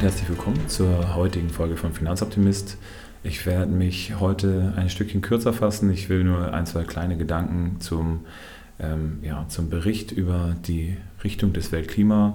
Und herzlich willkommen zur heutigen Folge von Finanzoptimist. Ich werde mich heute ein Stückchen kürzer fassen. Ich will nur ein, zwei kleine Gedanken zum, ähm, ja, zum Bericht über die Richtung des Weltklima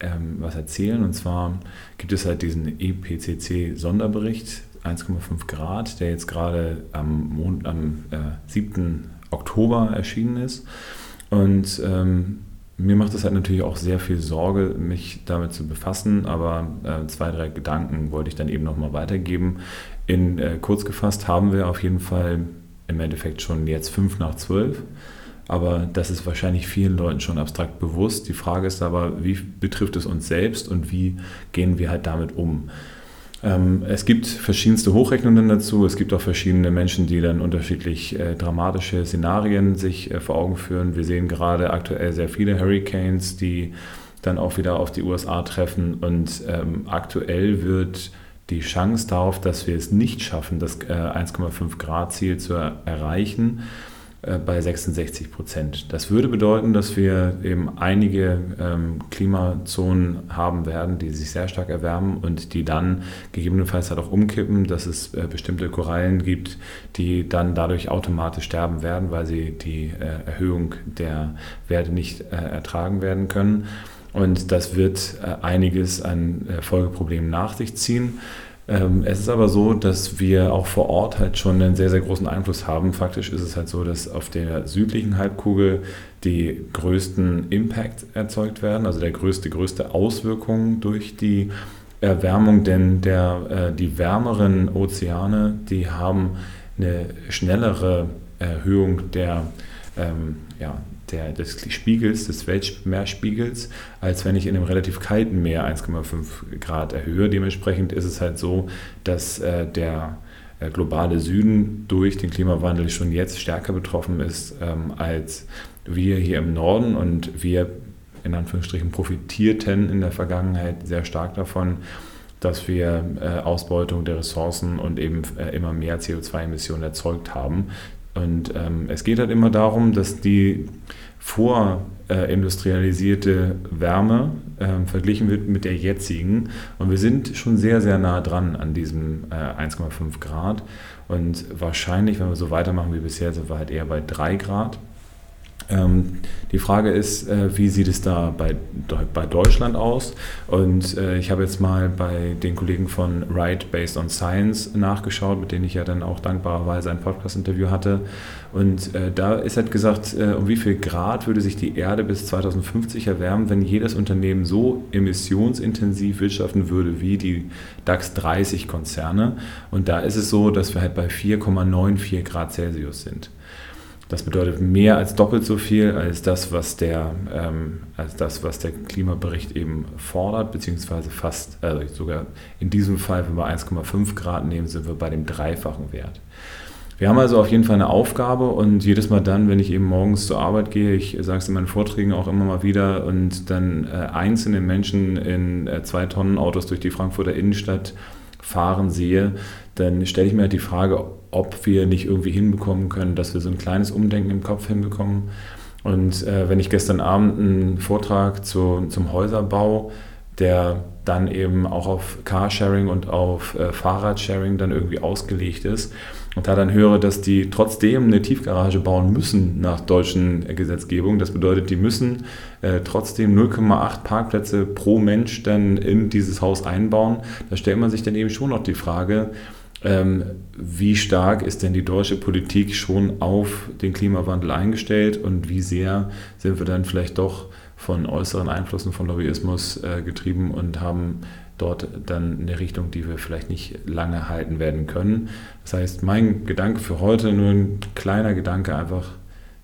ähm, was erzählen. Und zwar gibt es halt diesen EPCC-Sonderbericht 1,5 Grad, der jetzt gerade am, am äh, 7. Oktober erschienen ist. Und ähm, mir macht es halt natürlich auch sehr viel Sorge, mich damit zu befassen, aber äh, zwei, drei Gedanken wollte ich dann eben nochmal weitergeben. In äh, kurz gefasst haben wir auf jeden Fall im Endeffekt schon jetzt fünf nach zwölf, aber das ist wahrscheinlich vielen Leuten schon abstrakt bewusst. Die Frage ist aber, wie betrifft es uns selbst und wie gehen wir halt damit um? Ähm, es gibt verschiedenste Hochrechnungen dazu. Es gibt auch verschiedene Menschen, die dann unterschiedlich äh, dramatische Szenarien sich äh, vor Augen führen. Wir sehen gerade aktuell sehr viele Hurricanes, die dann auch wieder auf die USA treffen. Und ähm, aktuell wird die Chance darauf, dass wir es nicht schaffen, das äh, 1,5 Grad Ziel zu erreichen, äh, bei 66 Prozent. Das würde bedeuten, dass wir eben einige ähm, Klimazonen haben werden, die sich sehr stark erwärmen und die dann gegebenenfalls halt auch umkippen, dass es äh, bestimmte Korallen gibt, die dann dadurch automatisch sterben werden, weil sie die äh, Erhöhung der Werte nicht äh, ertragen werden können. Und das wird äh, einiges an äh, Folgeproblemen nach sich ziehen. Ähm, es ist aber so, dass wir auch vor Ort halt schon einen sehr, sehr großen Einfluss haben. Faktisch ist es halt so, dass auf der südlichen Halbkugel die größten Impact erzeugt werden, also der größte, größte Auswirkungen durch die Erwärmung, denn der, äh, die wärmeren Ozeane, die haben eine schnellere Erhöhung der, ähm, ja, der, des Spiegels, des Weltmeerspiegels, als wenn ich in einem relativ kalten Meer 1,5 Grad erhöhe. Dementsprechend ist es halt so, dass äh, der äh, globale Süden durch den Klimawandel schon jetzt stärker betroffen ist ähm, als wir hier im Norden und wir in Anführungsstrichen profitierten in der Vergangenheit sehr stark davon, dass wir äh, Ausbeutung der Ressourcen und eben äh, immer mehr CO2-Emissionen erzeugt haben. Und ähm, es geht halt immer darum, dass die vorindustrialisierte Wärme äh, verglichen wird mit der jetzigen. Und wir sind schon sehr, sehr nah dran an diesem äh, 1,5 Grad. Und wahrscheinlich, wenn wir so weitermachen wie bisher, sind wir halt eher bei 3 Grad. Ähm, die Frage ist, äh, wie sieht es da bei, bei Deutschland aus? Und äh, ich habe jetzt mal bei den Kollegen von Right Based on Science nachgeschaut, mit denen ich ja dann auch dankbarerweise ein Podcast-Interview hatte. Und äh, da ist halt gesagt, äh, um wie viel Grad würde sich die Erde bis 2050 erwärmen, wenn jedes Unternehmen so emissionsintensiv wirtschaften würde wie die DAX 30 Konzerne. Und da ist es so, dass wir halt bei 4,94 Grad Celsius sind. Das bedeutet mehr als doppelt so viel als das, was der, ähm, als das, was der Klimabericht eben fordert, beziehungsweise fast, also sogar in diesem Fall, wenn wir 1,5 Grad nehmen, sind wir bei dem dreifachen Wert. Wir haben also auf jeden Fall eine Aufgabe und jedes Mal dann, wenn ich eben morgens zur Arbeit gehe, ich sage es in meinen Vorträgen auch immer mal wieder und dann äh, einzelne Menschen in äh, zwei Tonnen Autos durch die Frankfurter Innenstadt fahren sehe, dann stelle ich mir halt die Frage, ob wir nicht irgendwie hinbekommen können, dass wir so ein kleines Umdenken im Kopf hinbekommen. Und äh, wenn ich gestern Abend einen Vortrag zu, zum Häuserbau, der dann eben auch auf Carsharing und auf äh, Fahrradsharing dann irgendwie ausgelegt ist und da dann höre, dass die trotzdem eine Tiefgarage bauen müssen nach deutschen äh, Gesetzgebung. Das bedeutet, die müssen äh, trotzdem 0,8 Parkplätze pro Mensch dann in dieses Haus einbauen. Da stellt man sich dann eben schon noch die Frage, ähm, wie stark ist denn die deutsche Politik schon auf den Klimawandel eingestellt und wie sehr sind wir dann vielleicht doch von äußeren Einflüssen von Lobbyismus äh, getrieben und haben dort dann eine Richtung, die wir vielleicht nicht lange halten werden können. Das heißt, mein Gedanke für heute, nur ein kleiner Gedanke, einfach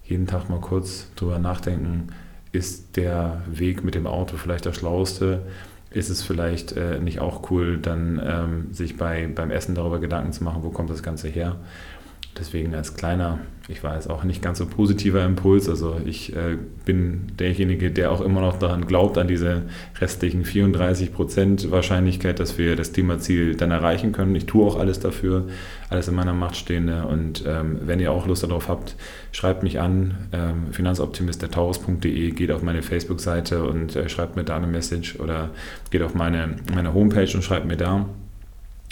jeden Tag mal kurz drüber nachdenken, ist der Weg mit dem Auto vielleicht der schlauste? Ist es vielleicht äh, nicht auch cool, dann ähm, sich bei, beim Essen darüber Gedanken zu machen, wo kommt das Ganze her. Deswegen als kleiner, ich weiß auch nicht ganz so positiver Impuls. Also ich äh, bin derjenige, der auch immer noch daran glaubt, an diese restlichen 34 Prozent Wahrscheinlichkeit, dass wir das Klimaziel dann erreichen können. Ich tue auch alles dafür, alles in meiner Macht Stehende. Und ähm, wenn ihr auch Lust darauf habt, schreibt mich an, ähm, finanzoptimist.taurus.de, geht auf meine Facebook-Seite und äh, schreibt mir da eine Message oder geht auf meine, meine Homepage und schreibt mir da.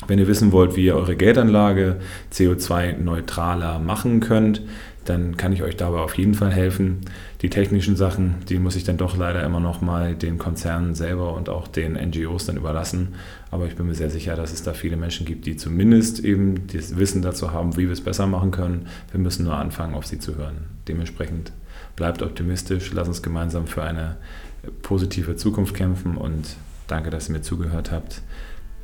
Wenn ihr wissen wollt, wie ihr eure Geldanlage CO2-neutraler machen könnt, dann kann ich euch dabei auf jeden Fall helfen. Die technischen Sachen, die muss ich dann doch leider immer noch mal den Konzernen selber und auch den NGOs dann überlassen. Aber ich bin mir sehr sicher, dass es da viele Menschen gibt, die zumindest eben das Wissen dazu haben, wie wir es besser machen können. Wir müssen nur anfangen, auf sie zu hören. Dementsprechend bleibt optimistisch, lasst uns gemeinsam für eine positive Zukunft kämpfen und danke, dass ihr mir zugehört habt.